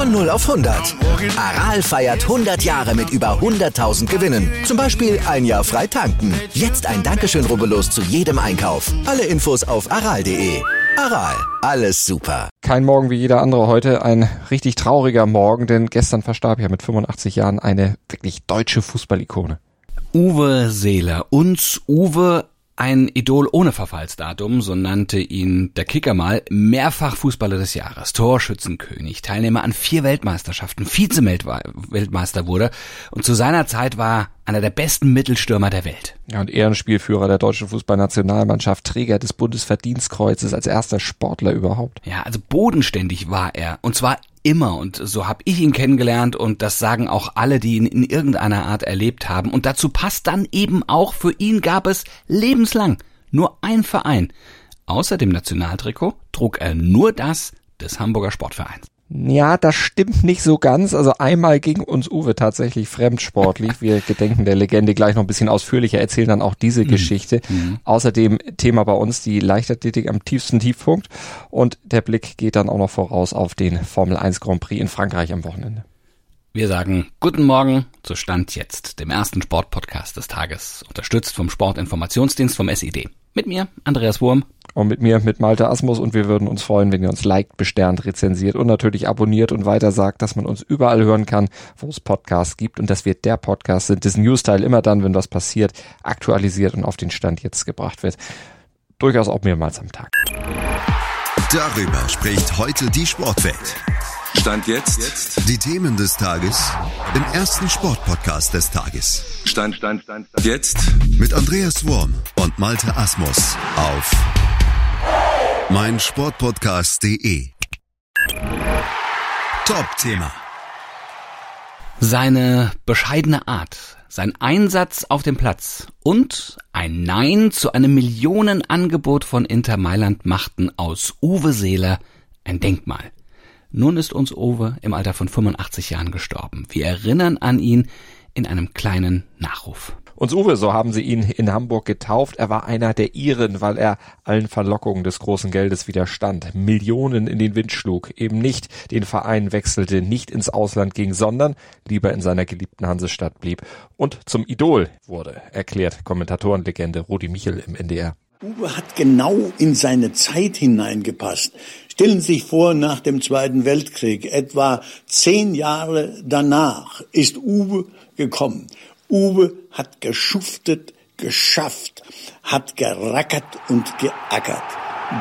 Von 0 auf 100. Aral feiert 100 Jahre mit über 100.000 Gewinnen. Zum Beispiel ein Jahr frei tanken. Jetzt ein Dankeschön, rubbellos zu jedem Einkauf. Alle Infos auf aral.de. Aral, alles super. Kein Morgen wie jeder andere heute, ein richtig trauriger Morgen, denn gestern verstarb ja mit 85 Jahren eine wirklich deutsche Fußballikone. Uwe Seeler. Uns Uwe ein Idol ohne Verfallsdatum, so nannte ihn der Kicker mal, mehrfach Fußballer des Jahres, Torschützenkönig, Teilnehmer an vier Weltmeisterschaften, Vize-Weltmeister wurde und zu seiner Zeit war einer der besten Mittelstürmer der Welt. Ja, und Ehrenspielführer der deutschen Fußballnationalmannschaft, Träger des Bundesverdienstkreuzes als erster Sportler überhaupt. Ja, also bodenständig war er. Und zwar immer und so habe ich ihn kennengelernt und das sagen auch alle, die ihn in irgendeiner Art erlebt haben. Und dazu passt dann eben auch, für ihn gab es lebenslang nur ein Verein. Außer dem Nationaltrikot trug er nur das des Hamburger Sportvereins. Ja, das stimmt nicht so ganz. Also einmal ging uns Uwe tatsächlich fremdsportlich. Wir gedenken der Legende gleich noch ein bisschen ausführlicher, erzählen dann auch diese mhm. Geschichte. Mhm. Außerdem Thema bei uns die Leichtathletik am tiefsten Tiefpunkt. Und der Blick geht dann auch noch voraus auf den Formel 1 Grand Prix in Frankreich am Wochenende. Wir sagen Guten Morgen zu Stand jetzt, dem ersten Sportpodcast des Tages, unterstützt vom Sportinformationsdienst vom SED. Mit mir, Andreas Wurm. Und mit mir, mit Malte Asmus. Und wir würden uns freuen, wenn ihr uns liked, besternt, rezensiert und natürlich abonniert und weiter sagt, dass man uns überall hören kann, wo es Podcasts gibt und dass wir der Podcast sind, das News-Teil immer dann, wenn was passiert, aktualisiert und auf den Stand jetzt gebracht wird. Durchaus auch mehrmals am Tag. Darüber spricht heute die Sportwelt. Stand jetzt. Die Themen des Tages im ersten Sportpodcast des Tages. Stand, Stand, Stand, Stand. Jetzt. Mit Andreas Worm und Malte Asmus auf meinsportpodcast.de. Top-Thema. Seine bescheidene Art, sein Einsatz auf dem Platz und ein Nein zu einem Millionenangebot von Inter Mailand machten aus Uwe Seeler ein Denkmal. Nun ist uns Owe im Alter von 85 Jahren gestorben. Wir erinnern an ihn in einem kleinen Nachruf. Uns Uwe, so haben sie ihn in Hamburg getauft. Er war einer der Iren, weil er allen Verlockungen des großen Geldes widerstand, Millionen in den Wind schlug, eben nicht den Verein wechselte, nicht ins Ausland ging, sondern lieber in seiner geliebten Hansestadt blieb und zum Idol wurde, erklärt Kommentatorenlegende Rudi Michel im NDR. Uwe hat genau in seine Zeit hineingepasst. Stellen Sie sich vor, nach dem Zweiten Weltkrieg, etwa zehn Jahre danach, ist Uwe gekommen. Uwe hat geschuftet, geschafft, hat gerackert und geackert.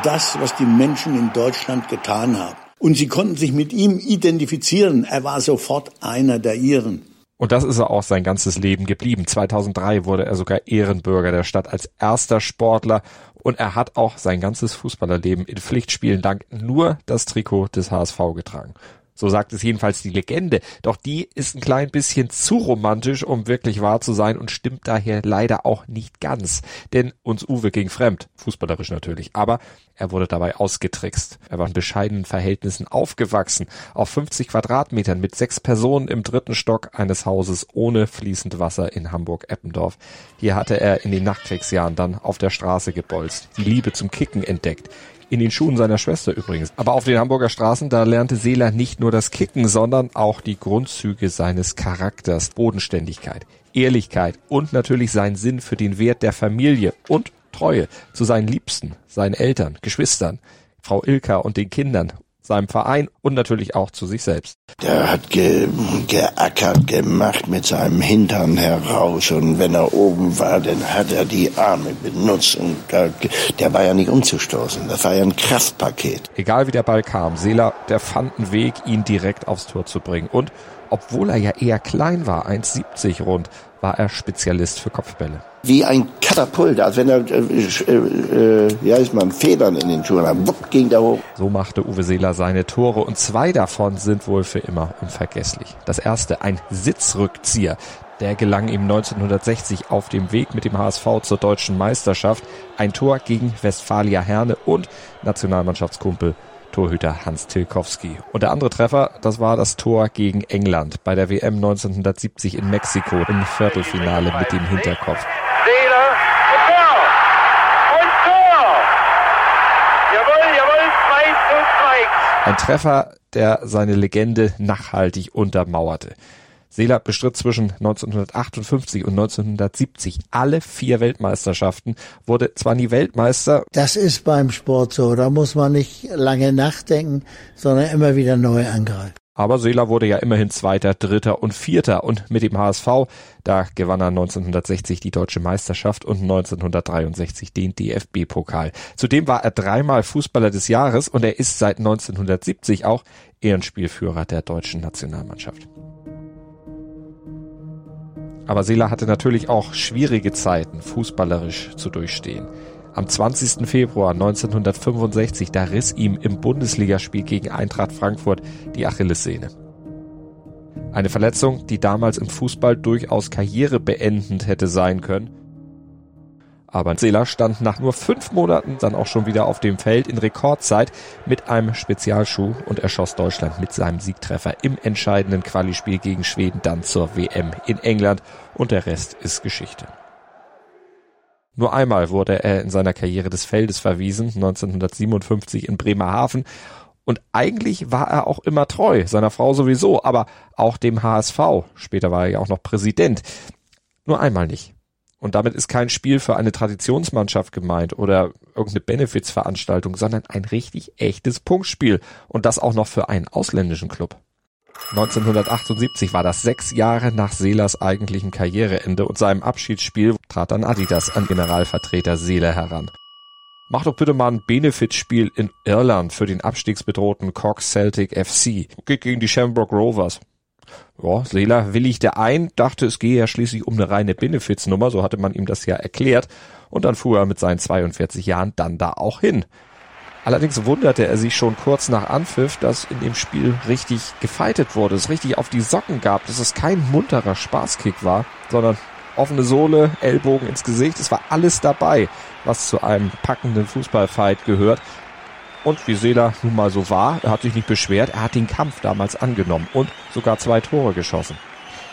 Das, was die Menschen in Deutschland getan haben. Und sie konnten sich mit ihm identifizieren. Er war sofort einer der ihren. Und das ist er auch sein ganzes Leben geblieben. 2003 wurde er sogar Ehrenbürger der Stadt als erster Sportler und er hat auch sein ganzes Fußballerleben in Pflichtspielen dank nur das Trikot des HSV getragen. So sagt es jedenfalls die Legende. Doch die ist ein klein bisschen zu romantisch, um wirklich wahr zu sein und stimmt daher leider auch nicht ganz. Denn uns Uwe ging fremd. Fußballerisch natürlich. Aber er wurde dabei ausgetrickst. Er war in bescheidenen Verhältnissen aufgewachsen. Auf 50 Quadratmetern mit sechs Personen im dritten Stock eines Hauses ohne fließend Wasser in Hamburg-Eppendorf. Hier hatte er in den Nachkriegsjahren dann auf der Straße gebolzt. Die Liebe zum Kicken entdeckt in den Schuhen seiner Schwester übrigens. Aber auf den Hamburger Straßen, da lernte Seeler nicht nur das Kicken, sondern auch die Grundzüge seines Charakters, Bodenständigkeit, Ehrlichkeit und natürlich seinen Sinn für den Wert der Familie und Treue zu seinen Liebsten, seinen Eltern, Geschwistern, Frau Ilka und den Kindern seinem Verein und natürlich auch zu sich selbst. Der hat ge geackert gemacht mit seinem Hintern heraus und wenn er oben war, dann hat er die Arme benutzt und der, der war ja nicht umzustoßen. Das war ja ein Kraftpaket. Egal wie der Ball kam, Seeler, der fand einen Weg, ihn direkt aufs Tor zu bringen und obwohl er ja eher klein war, 1,70 rund, war er Spezialist für Kopfbälle. Wie ein Katapult, als wenn er, äh, äh, wie heißt man, Federn in den Schuhen hat. Wupp, ging der hoch. So machte Uwe Seeler seine Tore und zwei davon sind wohl für immer unvergesslich. Das erste, ein Sitzrückzieher. Der gelang ihm 1960 auf dem Weg mit dem HSV zur deutschen Meisterschaft. Ein Tor gegen Westfalia Herne und Nationalmannschaftskumpel Torhüter Hans Tilkowski. Und der andere Treffer, das war das Tor gegen England bei der WM 1970 in Mexiko im Viertelfinale mit dem Hinterkopf. Seeler und Tor! Und Tor! Jawohl, jawohl, 2 zu 2. Ein Treffer, der seine Legende nachhaltig untermauerte. Seeler bestritt zwischen 1958 und 1970 alle vier Weltmeisterschaften, wurde zwar nie Weltmeister. Das ist beim Sport so, da muss man nicht lange nachdenken, sondern immer wieder neu angreifen. Aber Seeler wurde ja immerhin Zweiter, Dritter und Vierter und mit dem HSV, da gewann er 1960 die deutsche Meisterschaft und 1963 den DFB-Pokal. Zudem war er dreimal Fußballer des Jahres und er ist seit 1970 auch Ehrenspielführer der deutschen Nationalmannschaft. Aber Seeler hatte natürlich auch schwierige Zeiten fußballerisch zu durchstehen. Am 20. Februar 1965, da riss ihm im Bundesligaspiel gegen Eintracht Frankfurt die Achillessehne. Eine Verletzung, die damals im Fußball durchaus karrierebeendend hätte sein können aber Seeler stand nach nur fünf Monaten dann auch schon wieder auf dem Feld in Rekordzeit mit einem Spezialschuh und erschoss Deutschland mit seinem Siegtreffer im entscheidenden Qualispiel gegen Schweden dann zur WM in England und der Rest ist Geschichte. Nur einmal wurde er in seiner Karriere des Feldes verwiesen, 1957 in Bremerhaven. Und eigentlich war er auch immer treu, seiner Frau sowieso, aber auch dem HSV. Später war er ja auch noch Präsident. Nur einmal nicht. Und damit ist kein Spiel für eine Traditionsmannschaft gemeint oder irgendeine Benefizveranstaltung, sondern ein richtig echtes Punktspiel. Und das auch noch für einen ausländischen Club. 1978 war das sechs Jahre nach Seelers eigentlichem Karriereende und seinem Abschiedsspiel trat dann Adidas an Generalvertreter Seeler heran. Mach doch bitte mal ein Benefitspiel in Irland für den abstiegsbedrohten Cork Celtic FC. Geht gegen die Shamrock Rovers. Ja, Seeler willigte ein, dachte, es gehe ja schließlich um eine reine Benefiznummer, so hatte man ihm das ja erklärt, und dann fuhr er mit seinen 42 Jahren dann da auch hin. Allerdings wunderte er sich schon kurz nach Anpfiff, dass in dem Spiel richtig gefeitet wurde, es richtig auf die Socken gab, dass es kein munterer Spaßkick war, sondern offene Sohle, Ellbogen ins Gesicht, es war alles dabei, was zu einem packenden Fußballfight gehört. Und wie Seeler nun mal so war, er hat sich nicht beschwert, er hat den Kampf damals angenommen und sogar zwei Tore geschossen.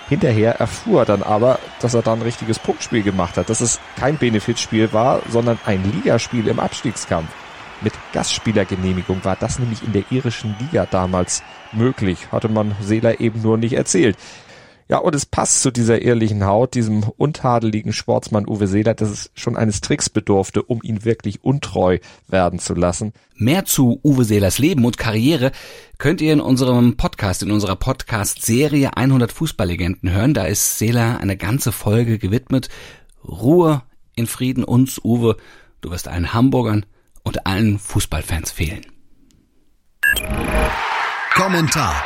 Hinterher erfuhr er dann aber, dass er dann ein richtiges Punktspiel gemacht hat, dass es kein Benefitspiel war, sondern ein Ligaspiel im Abstiegskampf. Mit Gastspielergenehmigung war das nämlich in der irischen Liga damals möglich, hatte man Seeler eben nur nicht erzählt. Ja, und es passt zu dieser ehrlichen Haut, diesem untadeligen Sportsmann Uwe Seeler, dass es schon eines Tricks bedurfte, um ihn wirklich untreu werden zu lassen. Mehr zu Uwe Seelers Leben und Karriere könnt ihr in unserem Podcast, in unserer Podcast-Serie 100 Fußballlegenden hören. Da ist Seeler eine ganze Folge gewidmet. Ruhe in Frieden uns, Uwe. Du wirst allen Hamburgern und allen Fußballfans fehlen. Kommentar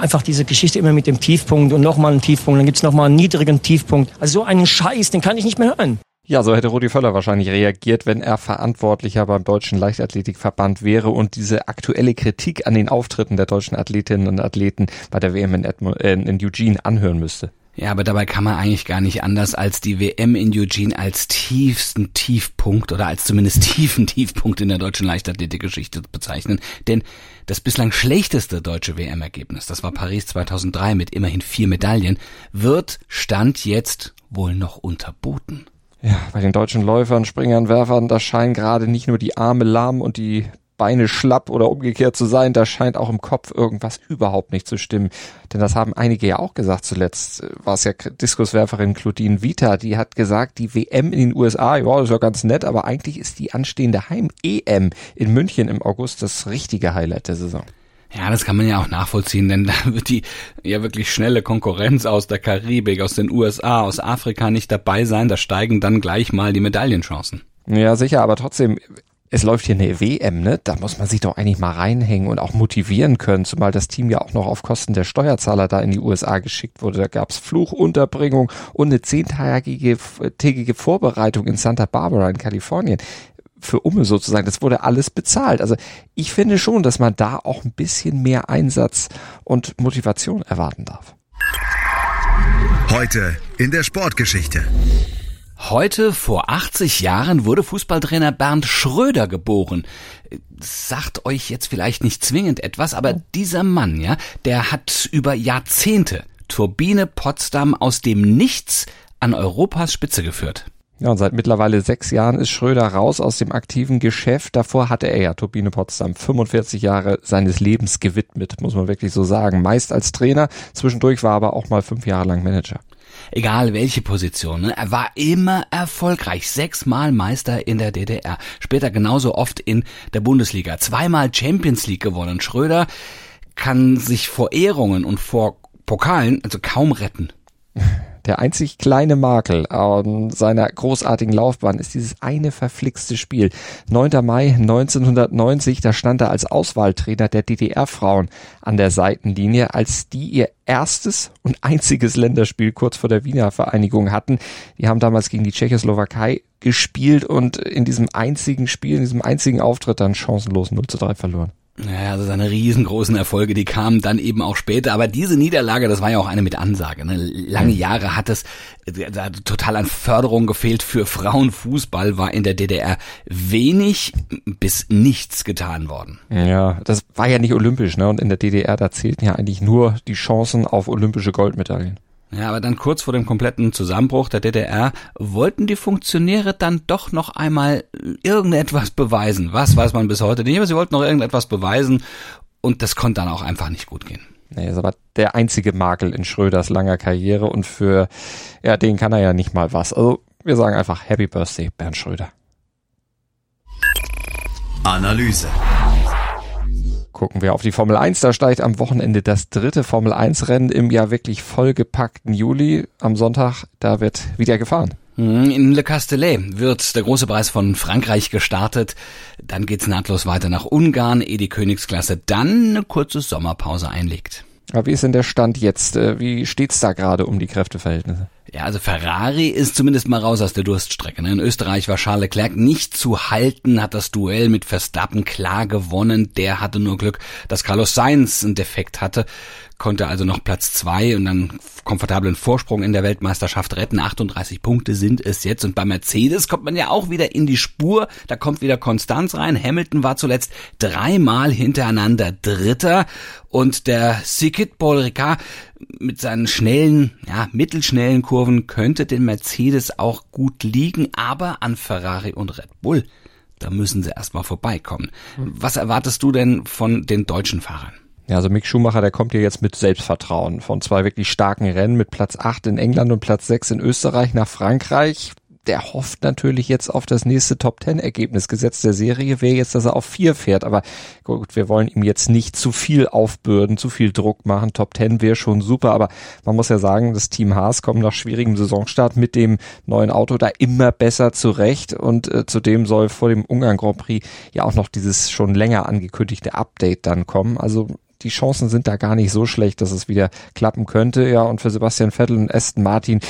einfach diese Geschichte immer mit dem Tiefpunkt und nochmal einen Tiefpunkt, dann gibt's nochmal einen niedrigen Tiefpunkt. Also so einen Scheiß, den kann ich nicht mehr hören. Ja, so hätte Rudi Völler wahrscheinlich reagiert, wenn er Verantwortlicher beim Deutschen Leichtathletikverband wäre und diese aktuelle Kritik an den Auftritten der deutschen Athletinnen und Athleten bei der WM in, Edmund, äh, in Eugene anhören müsste. Ja, aber dabei kann man eigentlich gar nicht anders als die WM in Eugene als tiefsten Tiefpunkt oder als zumindest tiefen Tiefpunkt in der deutschen Leichtathletikgeschichte bezeichnen. Denn das bislang schlechteste deutsche WM-Ergebnis, das war Paris 2003 mit immerhin vier Medaillen, wird Stand jetzt wohl noch unterboten. Ja, bei den deutschen Läufern, Springern, Werfern, da scheinen gerade nicht nur die Arme lahm und die Beine schlapp oder umgekehrt zu sein, da scheint auch im Kopf irgendwas überhaupt nicht zu stimmen. Denn das haben einige ja auch gesagt zuletzt. War es ja Diskuswerferin Claudine Vita, die hat gesagt, die WM in den USA, ja, das ist ja ganz nett, aber eigentlich ist die anstehende Heim-EM in München im August das richtige Highlight der Saison. Ja, das kann man ja auch nachvollziehen, denn da wird die ja wirklich schnelle Konkurrenz aus der Karibik, aus den USA, aus Afrika nicht dabei sein. Da steigen dann gleich mal die Medaillenchancen. Ja, sicher, aber trotzdem, es läuft hier eine WM, ne? Da muss man sich doch eigentlich mal reinhängen und auch motivieren können, zumal das Team ja auch noch auf Kosten der Steuerzahler da in die USA geschickt wurde. Da gab's Fluchunterbringung und eine zehntägige tägige Vorbereitung in Santa Barbara in Kalifornien für Umme sozusagen. Das wurde alles bezahlt. Also ich finde schon, dass man da auch ein bisschen mehr Einsatz und Motivation erwarten darf. Heute in der Sportgeschichte. Heute vor 80 Jahren wurde Fußballtrainer Bernd Schröder geboren. Sagt euch jetzt vielleicht nicht zwingend etwas, aber dieser Mann, ja, der hat über Jahrzehnte Turbine Potsdam aus dem Nichts an Europas Spitze geführt. Ja, und seit mittlerweile sechs Jahren ist Schröder raus aus dem aktiven Geschäft. Davor hatte er ja Turbine Potsdam 45 Jahre seines Lebens gewidmet, muss man wirklich so sagen. Meist als Trainer, zwischendurch war aber auch mal fünf Jahre lang Manager egal welche Position. Ne? Er war immer erfolgreich, sechsmal Meister in der DDR, später genauso oft in der Bundesliga, zweimal Champions League gewonnen. Schröder kann sich vor Ehrungen und vor Pokalen also kaum retten. Der einzig kleine Makel an seiner großartigen Laufbahn ist dieses eine verflixte Spiel. 9. Mai 1990, da stand er als Auswahltrainer der DDR-Frauen an der Seitenlinie, als die ihr erstes und einziges Länderspiel kurz vor der Wiener Vereinigung hatten. Die haben damals gegen die Tschechoslowakei gespielt und in diesem einzigen Spiel, in diesem einzigen Auftritt dann chancenlos 0 zu 3 verloren. Naja, also seine riesengroßen Erfolge, die kamen dann eben auch später. Aber diese Niederlage, das war ja auch eine mit Ansage. Ne? Lange Jahre hat es äh, total an Förderung gefehlt für Frauenfußball, war in der DDR wenig bis nichts getan worden. Ja, das war ja nicht olympisch, ne? Und in der DDR, da zählten ja eigentlich nur die Chancen auf olympische Goldmedaillen. Ja, aber dann kurz vor dem kompletten Zusammenbruch der DDR wollten die Funktionäre dann doch noch einmal irgendetwas beweisen. Was weiß man bis heute nicht, aber sie wollten noch irgendetwas beweisen und das konnte dann auch einfach nicht gut gehen. Nee, ist aber der einzige Makel in Schröders langer Karriere und für, ja, den kann er ja nicht mal was. Also, wir sagen einfach Happy Birthday, Bernd Schröder. Analyse gucken wir auf die Formel 1. Da steigt am Wochenende das dritte Formel 1 Rennen im ja wirklich vollgepackten Juli. Am Sonntag, da wird wieder gefahren. Mhm, in Le Castellet wird der große Preis von Frankreich gestartet. Dann geht's nahtlos weiter nach Ungarn, ehe die Königsklasse dann eine kurze Sommerpause einlegt. Aber wie ist denn der Stand jetzt? Äh, wie steht's da gerade um die Kräfteverhältnisse? Ja, also Ferrari ist zumindest mal raus aus der Durststrecke. Ne? In Österreich war Charles Leclerc nicht zu halten, hat das Duell mit Verstappen klar gewonnen. Der hatte nur Glück, dass Carlos Sainz einen Defekt hatte konnte also noch Platz zwei und dann komfortablen Vorsprung in der Weltmeisterschaft retten. 38 Punkte sind es jetzt und bei Mercedes kommt man ja auch wieder in die Spur. Da kommt wieder Konstanz rein. Hamilton war zuletzt dreimal hintereinander Dritter und der Sikit Paul Ricard mit seinen schnellen, ja, mittelschnellen Kurven könnte den Mercedes auch gut liegen, aber an Ferrari und Red Bull, da müssen sie erstmal vorbeikommen. Was erwartest du denn von den deutschen Fahrern? Ja, also Mick Schumacher, der kommt hier jetzt mit Selbstvertrauen von zwei wirklich starken Rennen mit Platz 8 in England und Platz 6 in Österreich nach Frankreich. Der hofft natürlich jetzt auf das nächste Top Ten Ergebnis. Gesetz der Serie wäre jetzt, dass er auf vier fährt. Aber gut, wir wollen ihm jetzt nicht zu viel aufbürden, zu viel Druck machen. Top Ten wäre schon super. Aber man muss ja sagen, das Team Haas kommt nach schwierigem Saisonstart mit dem neuen Auto da immer besser zurecht. Und äh, zudem soll vor dem Ungarn Grand Prix ja auch noch dieses schon länger angekündigte Update dann kommen. Also die Chancen sind da gar nicht so schlecht, dass es wieder klappen könnte. Ja, und für Sebastian Vettel und Aston Martin,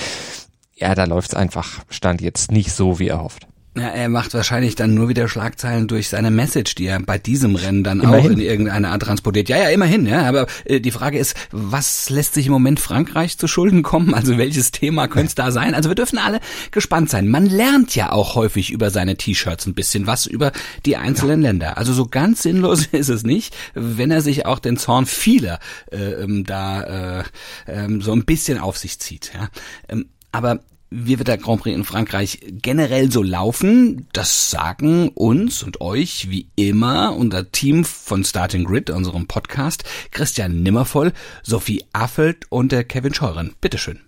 ja, da läuft's einfach, stand jetzt nicht so, wie er hofft. Ja, er macht wahrscheinlich dann nur wieder Schlagzeilen durch seine Message, die er bei diesem Rennen dann immerhin. auch in irgendeine Art transportiert. Ja, ja, immerhin, ja. Aber äh, die Frage ist, was lässt sich im Moment Frankreich zu Schulden kommen? Also welches Thema könnte es da sein? Also wir dürfen alle gespannt sein. Man lernt ja auch häufig über seine T-Shirts ein bisschen was über die einzelnen ja. Länder. Also so ganz sinnlos ist es nicht, wenn er sich auch den Zorn vieler äh, ähm, da äh, äh, so ein bisschen auf sich zieht. Ja. Ähm, aber wie wird der Grand Prix in Frankreich generell so laufen? Das sagen uns und euch wie immer unser Team von Starting Grid, unserem Podcast, Christian Nimmervoll, Sophie Affelt und der Kevin Scheuren. Bitteschön.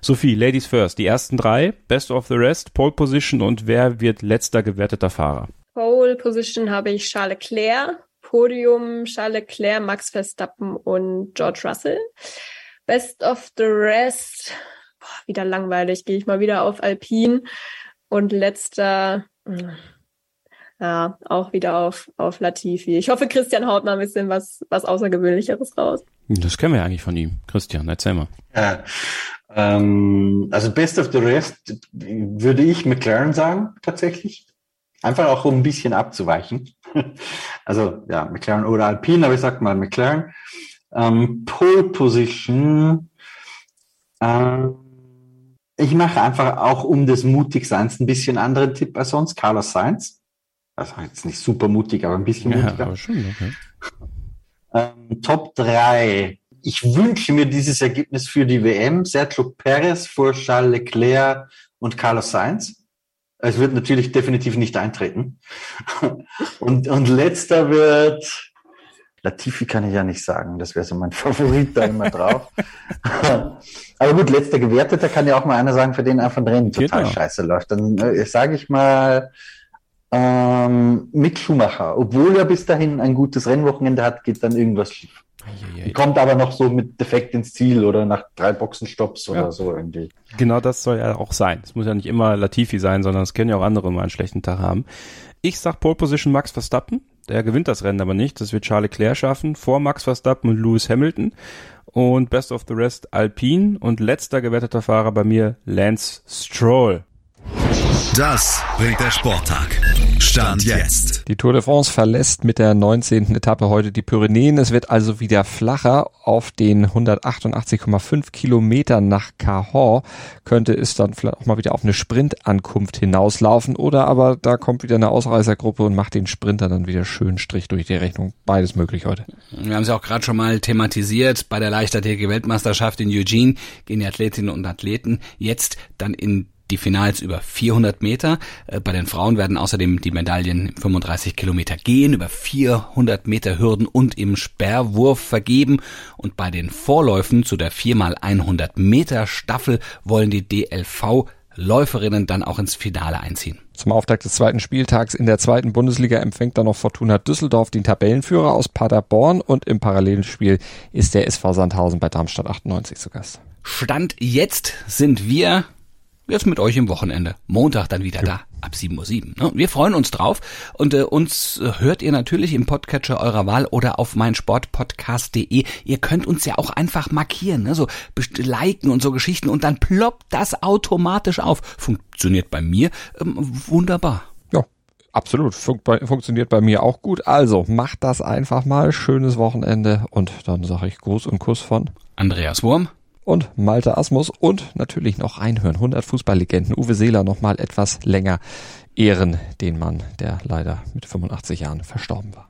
Sophie, Ladies first. Die ersten drei, Best of the Rest, Pole Position und wer wird letzter gewerteter Fahrer? Pole Position habe ich Charles Leclerc, Podium Charles Leclerc, Max Verstappen und George Russell. Best of the Rest boah, wieder langweilig, gehe ich mal wieder auf Alpin. Und letzter, hm, ja, auch wieder auf, auf Latifi. Ich hoffe, Christian haut mal ein bisschen was, was Außergewöhnlicheres raus. Das kennen wir ja eigentlich von ihm. Christian, erzähl mal. Ja, ähm, also Best of the Rest würde ich McLaren sagen, tatsächlich. Einfach auch, um ein bisschen abzuweichen. also ja, McLaren oder Alpine, aber ich sag mal McLaren. Ähm, Pole Position. Ähm, ich mache einfach auch um des Mutigseins ein bisschen anderen Tipp als sonst. Carlos Sainz. Also jetzt nicht super mutig, aber ein bisschen Ja, mutiger. aber schon, okay. Ähm, Top 3. Ich wünsche mir dieses Ergebnis für die WM. Sergio Perez vor Charles Leclerc und Carlos Sainz. Es wird natürlich definitiv nicht eintreten. Und, und letzter wird, Latifi kann ich ja nicht sagen, das wäre so mein Favorit da immer drauf. Aber gut, letzter Gewerteter kann ja auch mal einer sagen, für den einfach ein Rennen total Genau. scheiße läuft. Dann äh, sage ich mal ähm, Mick Schumacher. Obwohl er bis dahin ein gutes Rennwochenende hat, geht dann irgendwas schief. Kommt aber noch so mit Defekt ins Ziel oder nach drei Boxenstopps oder Ja. so irgendwie. Genau das soll ja auch sein. Es muss ja nicht immer Latifi sein, sondern es können ja auch andere mal einen schlechten Tag haben. Ich sag Pole Position Max Verstappen. Der gewinnt das Rennen aber nicht. Das wird Charles Leclerc schaffen. Vor Max Verstappen und Lewis Hamilton. Und Best of the Rest Alpine. Und letzter gewetteter Fahrer bei mir Lance Stroll. Das bringt der Sporttag. Stand jetzt. Die Tour de France verlässt mit der 19. Etappe heute die Pyrenäen. Es wird also wieder flacher. Auf den 188,5 Kilometern nach Cahors könnte es dann vielleicht auch mal wieder auf eine Sprintankunft hinauslaufen. Oder aber da kommt wieder eine Ausreißergruppe und macht den Sprinter dann wieder schön Strich durch die Rechnung. Beides möglich heute. Wir haben es ja auch gerade schon mal thematisiert. Bei der Leichtathletik-Weltmeisterschaft in Eugene gehen die Athletinnen und Athleten jetzt dann in die Finals über 400 Meter. Äh, Bei den Frauen werden außerdem die Medaillen im 35 Kilometer gehen, über 400 Meter Hürden und im Sperrwurf vergeben. Und bei den Vorläufen zu der 4x100 Meter Staffel wollen die DLV Läuferinnen dann auch ins Finale einziehen. Zum Auftakt des zweiten Spieltags in der zweiten Bundesliga empfängt dann noch Fortuna Düsseldorf den Tabellenführer aus Paderborn und im Parallelspiel ist der SV Sandhausen bei Darmstadt 98 zu Gast. Stand jetzt sind wir jetzt mit euch im Wochenende. Montag dann wieder da ab 7.07 Uhr. Ne? Wir freuen uns drauf und äh, uns äh, hört ihr natürlich im Podcatcher eurer Wahl oder auf meinsportpodcast.de. Ihr könnt uns ja auch einfach markieren, ne? so liken und so Geschichten und dann ploppt das automatisch auf. Funktioniert bei mir ähm, wunderbar. Ja, absolut. Fun bei, funktioniert bei mir auch gut. Also macht das einfach mal. Schönes Wochenende und dann sage ich Gruß und Kuss von Andreas Wurm und Malte Asmus und natürlich noch reinhören. 100 Fußballlegenden. Uwe Seeler noch mal etwas länger ehren, den Mann, der leider mit 85 Jahren verstorben war.